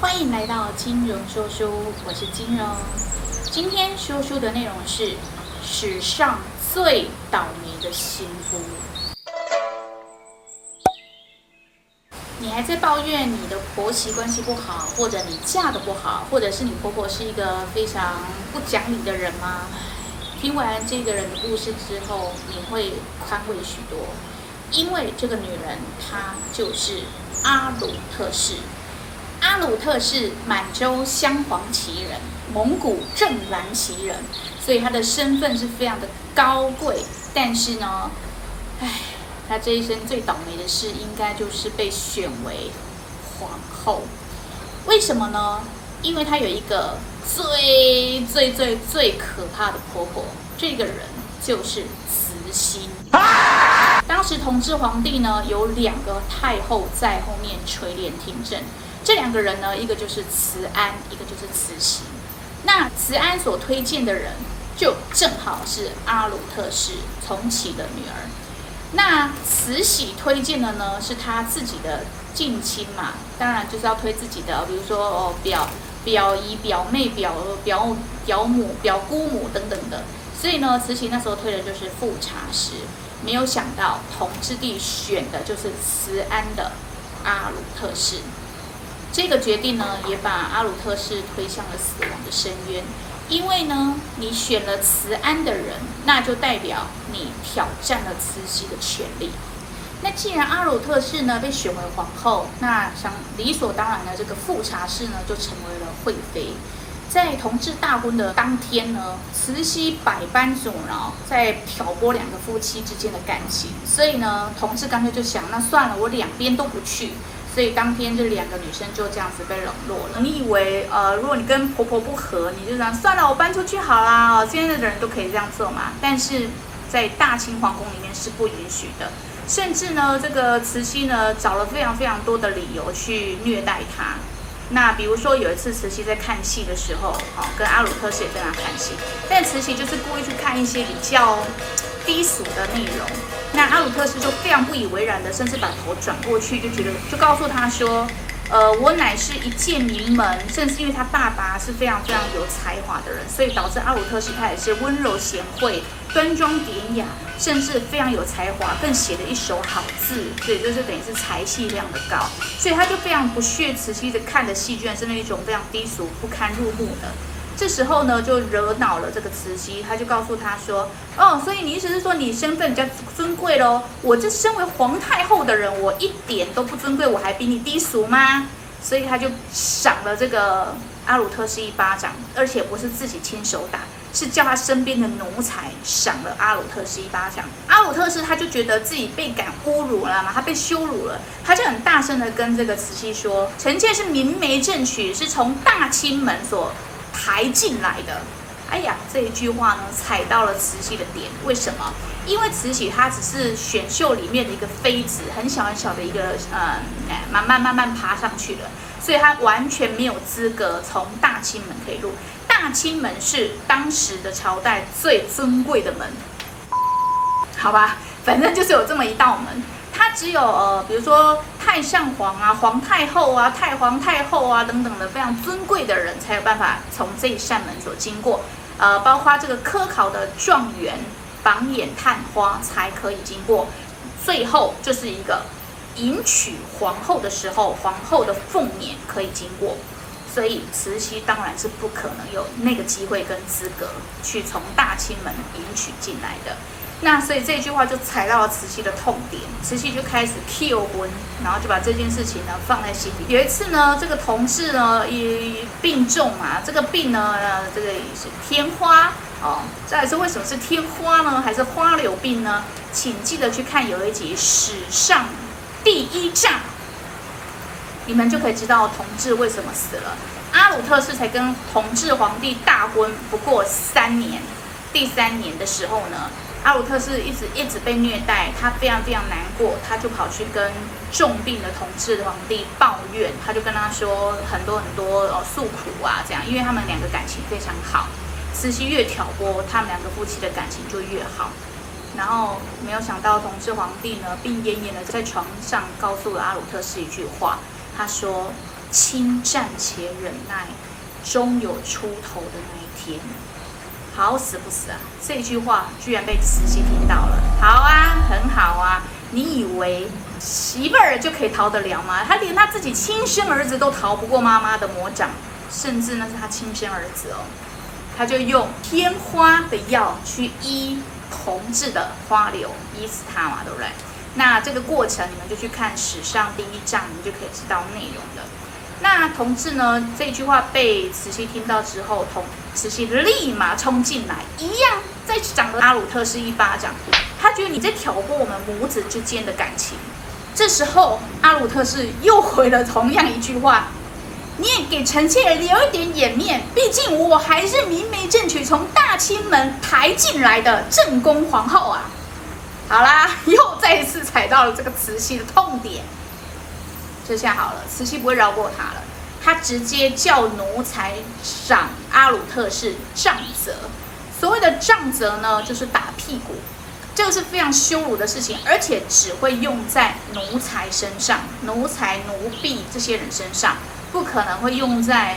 欢迎来到金融说书，我是金融。今天说书的内容是史上最倒霉的新夫。你还在抱怨你的婆媳关系不好，或者你嫁得不好，或者是你婆婆是一个非常不讲理的人吗？听完这个人的故事之后，你会宽慰许多，因为这个女人她就是阿鲁特氏。阿鲁特是满洲镶黄旗人，蒙古正蓝旗人，所以他的身份是非常的高贵。但是呢，唉，他这一生最倒霉的事，应该就是被选为皇后。为什么呢？因为他有一个。最最最最可怕的婆婆，这个人就是慈禧。当时同治皇帝呢，有两个太后在后面垂帘听政，这两个人呢，一个就是慈安，一个就是慈禧。那慈安所推荐的人，就正好是阿鲁特氏从启的女儿。那慈禧推荐的呢，是她自己的近亲嘛，当然就是要推自己的，比如说哦表。表姨、表妹、表表表母、表姑母等等的，所以呢，慈禧那时候推的就是富察氏，没有想到同治帝选的就是慈安的阿鲁特氏，这个决定呢，也把阿鲁特氏推向了死亡的深渊，因为呢，你选了慈安的人，那就代表你挑战了慈禧的权利。那既然阿鲁特氏呢被选为皇后，那想理所当然的这个富察氏呢就成为了惠妃。在同治大婚的当天呢，慈禧百般阻挠，在挑拨两个夫妻之间的感情，所以呢，同治干脆就想，那算了，我两边都不去。所以当天这两个女生就这样子被冷落了。你以为呃，如果你跟婆婆不和，你就这样算了，我搬出去好啦。现在的人都可以这样做嘛？但是在大清皇宫里面是不允许的。甚至呢，这个慈禧呢找了非常非常多的理由去虐待她。那比如说有一次慈禧在看戏的时候，好跟阿鲁特氏也在那看戏，但慈禧就是故意去看一些比较低俗的内容。那阿鲁特氏就非常不以为然的，甚至把头转过去，就觉得就告诉他说。呃，我乃是一介名门，正是因为他爸爸是非常非常有才华的人，所以导致阿鲁特氏他也是温柔贤惠、端庄典雅，甚至非常有才华，更写了一手好字，所以就是等于是才气非常的高，所以他就非常不屑慈禧的看的戏，居然是那一种非常低俗、不堪入目的。这时候呢，就惹恼了这个慈禧，他就告诉他说：“哦，所以你意思是说你身份比较尊贵喽？我这身为皇太后的人，我一点都不尊贵，我还比你低俗吗？”所以他就赏了这个阿鲁特氏一巴掌，而且不是自己亲手打，是叫他身边的奴才赏了阿鲁特氏一巴掌。阿鲁特氏他就觉得自己被敢侮辱了嘛，他被羞辱了，他就很大声的跟这个慈禧说：“臣妾是明媒正娶，是从大清门所。”抬进来的，哎呀，这一句话呢踩到了慈禧的点。为什么？因为慈禧她只是选秀里面的一个妃子，很小很小的一个，嗯，慢慢慢慢爬上去的，所以她完全没有资格从大清门可以入。大清门是当时的朝代最尊贵的门，好吧，反正就是有这么一道门。他只有呃，比如说太上皇啊、皇太后啊、太皇太后啊等等的非常尊贵的人，才有办法从这一扇门所经过。呃，包括这个科考的状元、榜眼探花才可以经过。最后就是一个迎娶皇后的时候，皇后的凤辇可以经过。所以慈禧当然是不可能有那个机会跟资格去从大清门迎娶进来的。那所以这句话就踩到了慈禧的痛点，慈禧就开始求婚，然后就把这件事情呢放在心里。有一次呢，这个同治呢也病重嘛，这个病呢，这个是天花哦。再来是为什么是天花呢？还是花柳病呢？请记得去看有一集史上第一仗，你们就可以知道同治为什么死了。阿鲁特氏才跟同治皇帝大婚不过三年，第三年的时候呢。阿鲁特是一直一直被虐待，他非常非常难过，他就跑去跟重病的同治皇帝抱怨，他就跟他说很多很多哦诉苦啊，这样，因为他们两个感情非常好，慈禧越挑拨，他们两个夫妻的感情就越好。然后没有想到同治皇帝呢，病恹恹的在床上告诉了阿鲁特是一句话，他说：“亲战且忍耐，终有出头的那一天。好死不死啊！这句话居然被慈禧听到了。好啊，很好啊。你以为媳妇儿就可以逃得了吗？他连他自己亲生儿子都逃不过妈妈的魔掌，甚至那是他亲生儿子哦。他就用天花的药去医同治的花柳，医死他嘛，对不对？那这个过程你们就去看史上第一章，你们就可以知道内容了。那同治呢？这句话被慈禧听到之后，同慈禧立马冲进来，一样再掌了阿鲁特氏一巴掌。他觉得你在挑拨我们母子之间的感情。这时候，阿鲁特氏又回了同样一句话：“你也给臣妾留一点颜面，毕竟我还是明媒正娶，从大清门抬进来的正宫皇后啊！”好啦，又再一次踩到了这个慈禧的痛点。这下好了，慈禧不会饶过他了。他直接叫奴才赏阿鲁特氏杖责。所谓的杖责呢，就是打屁股，这个是非常羞辱的事情，而且只会用在奴才身上，奴才奴婢这些人身上，不可能会用在，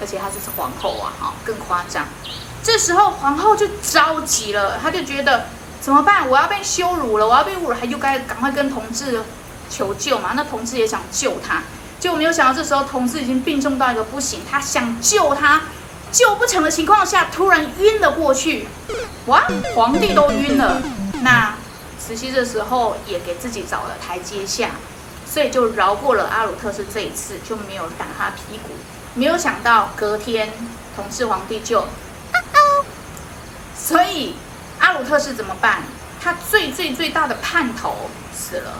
而且他就是皇后啊，哈，更夸张。这时候皇后就着急了，她就觉得怎么办？我要被羞辱了，我要被侮辱了，还又该赶快跟同治。求救嘛？那同治也想救他，结果没有想到这时候同治已经病重到一个不行，他想救他，救不成的情况下，突然晕了过去。哇，皇帝都晕了，那慈禧这时候也给自己找了台阶下，所以就饶过了阿鲁特氏这一次，就没有打他屁股。没有想到隔天同治皇帝就，所以阿鲁特氏怎么办？他最最最大的叛头死了。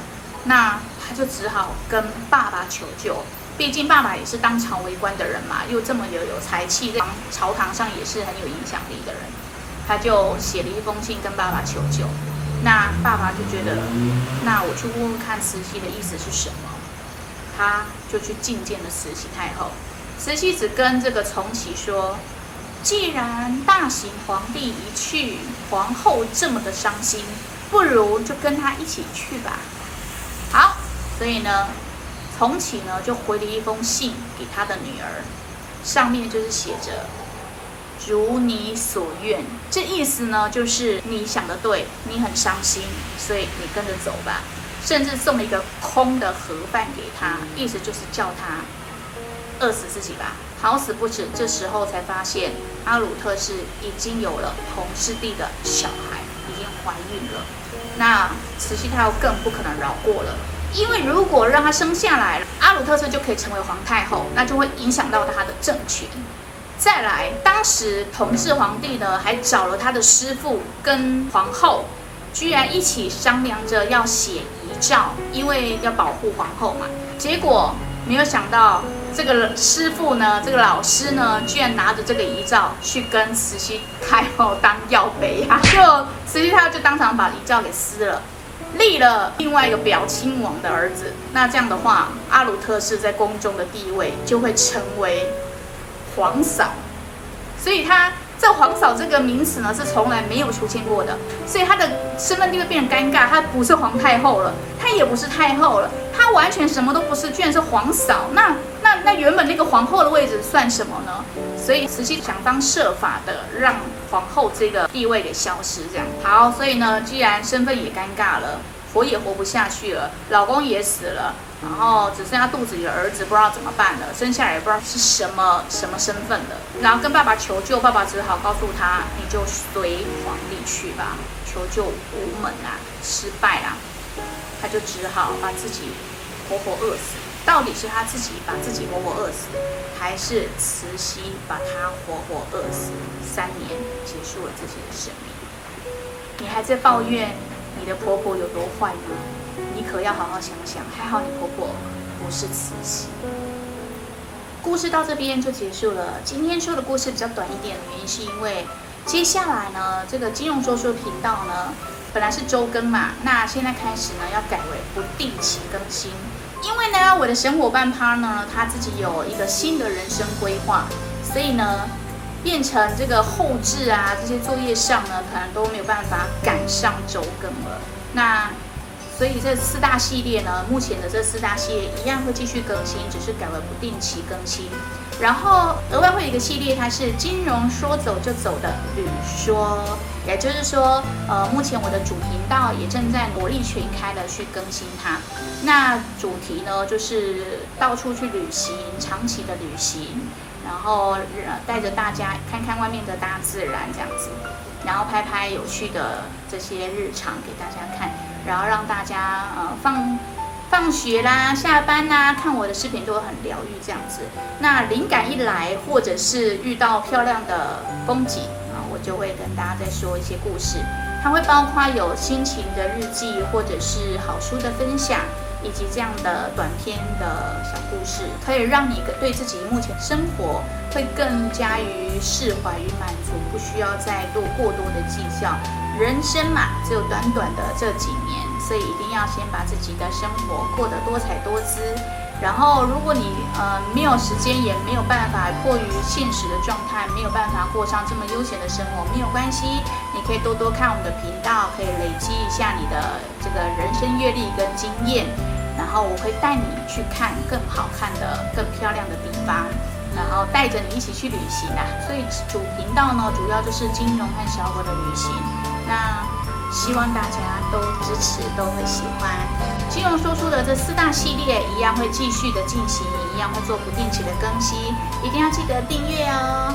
那他就只好跟爸爸求救，毕竟爸爸也是当朝为官的人嘛，又这么有有才气，在朝堂上也是很有影响力的人，他就写了一封信跟爸爸求救。那爸爸就觉得，那我去问问看慈禧的意思是什么，他就去觐见了慈禧太后。慈禧只跟这个从启说，既然大行皇帝一去，皇后这么的伤心，不如就跟他一起去吧。所以呢，重启呢就回了一封信给他的女儿，上面就是写着“如你所愿”，这意思呢就是你想的对，你很伤心，所以你跟着走吧。甚至送了一个空的盒饭给他，意思就是叫他饿死自己吧。好死不死，这时候才发现阿鲁特氏已经有了同师弟的小孩，已经怀孕了。那慈禧太后更不可能饶过了，因为如果让她生下来了，阿鲁特氏就可以成为皇太后，那就会影响到他的政权。再来，当时同治皇帝呢，还找了他的师傅跟皇后，居然一起商量着要写遗诏，因为要保护皇后嘛。结果没有想到。这个师傅呢，这个老师呢，居然拿着这个遗诏去跟慈禧太后当要杯啊！就慈禧太后就当场把遗诏给撕了，立了另外一个表亲王的儿子。那这样的话，阿鲁特氏在宫中的地位就会成为皇嫂，所以他。这皇嫂这个名词呢，是从来没有出现过的，所以她的身份地位变得尴尬，她不是皇太后了，她也不是太后了，她完全什么都不是，居然是皇嫂。那那原本那个皇后的位置算什么呢？所以慈禧想方设法的让皇后这个地位给消失，这样好。所以呢，既然身份也尴尬了。活也活不下去了，老公也死了，然后只剩下肚子里的儿子，不知道怎么办了，生下来也不知道是什么什么身份的，然后跟爸爸求救，爸爸只好告诉他，你就随皇帝去吧，求救无门啊，失败啊，他就只好把自己活活饿死。到底是他自己把自己活活饿死，还是慈禧把他活活饿死？三年结束了自己的生命，你还在抱怨？你的婆婆有多坏吗？你可要好好想想。还好你婆婆不是慈禧。故事到这边就结束了。今天说的故事比较短一点的原因，是因为接下来呢，这个金融说书频道呢，本来是周更嘛，那现在开始呢，要改为不定期更新。因为呢，我的神伙伴他呢，他自己有一个新的人生规划，所以呢。变成这个后置啊，这些作业上呢，可能都没有办法赶上周更了。那所以这四大系列呢，目前的这四大系列一样会继续更新，只是改为不定期更新。然后额外会有一个系列，它是金融说走就走的旅说，也就是说，呃，目前我的主频道也正在火力全开的去更新它。那主题呢，就是到处去旅行，长期的旅行，然后带着大家看看外面的大自然这样子，然后拍拍有趣的这些日常给大家看，然后让大家呃放。放学啦，下班啦，看我的视频都会很疗愈这样子。那灵感一来，或者是遇到漂亮的风景，就会跟大家再说一些故事。它会包括有心情的日记，或者是好书的分享，以及这样的短篇的小故事，可以让你对自己目前生活会更加于释怀与满足，不需要再做过多的计较。人生嘛，只有短短的这几年，所以一定要先把自己的生活过得多彩多姿。然后，如果你呃没有时间，也没有办法，迫于现实的状态，没有办法过上这么悠闲的生活，没有关系，你可以多多看我们的频道，可以累积一下你的这个人生阅历跟经验。然后，我会带你去看更好看的、更漂亮的地方。然后带着你一起去旅行啊，所以主频道呢，主要就是金融和小狗的旅行。那希望大家都支持，都会喜欢。金融说书的这四大系列一样会继续的进行，一样会做不定期的更新，一定要记得订阅哦。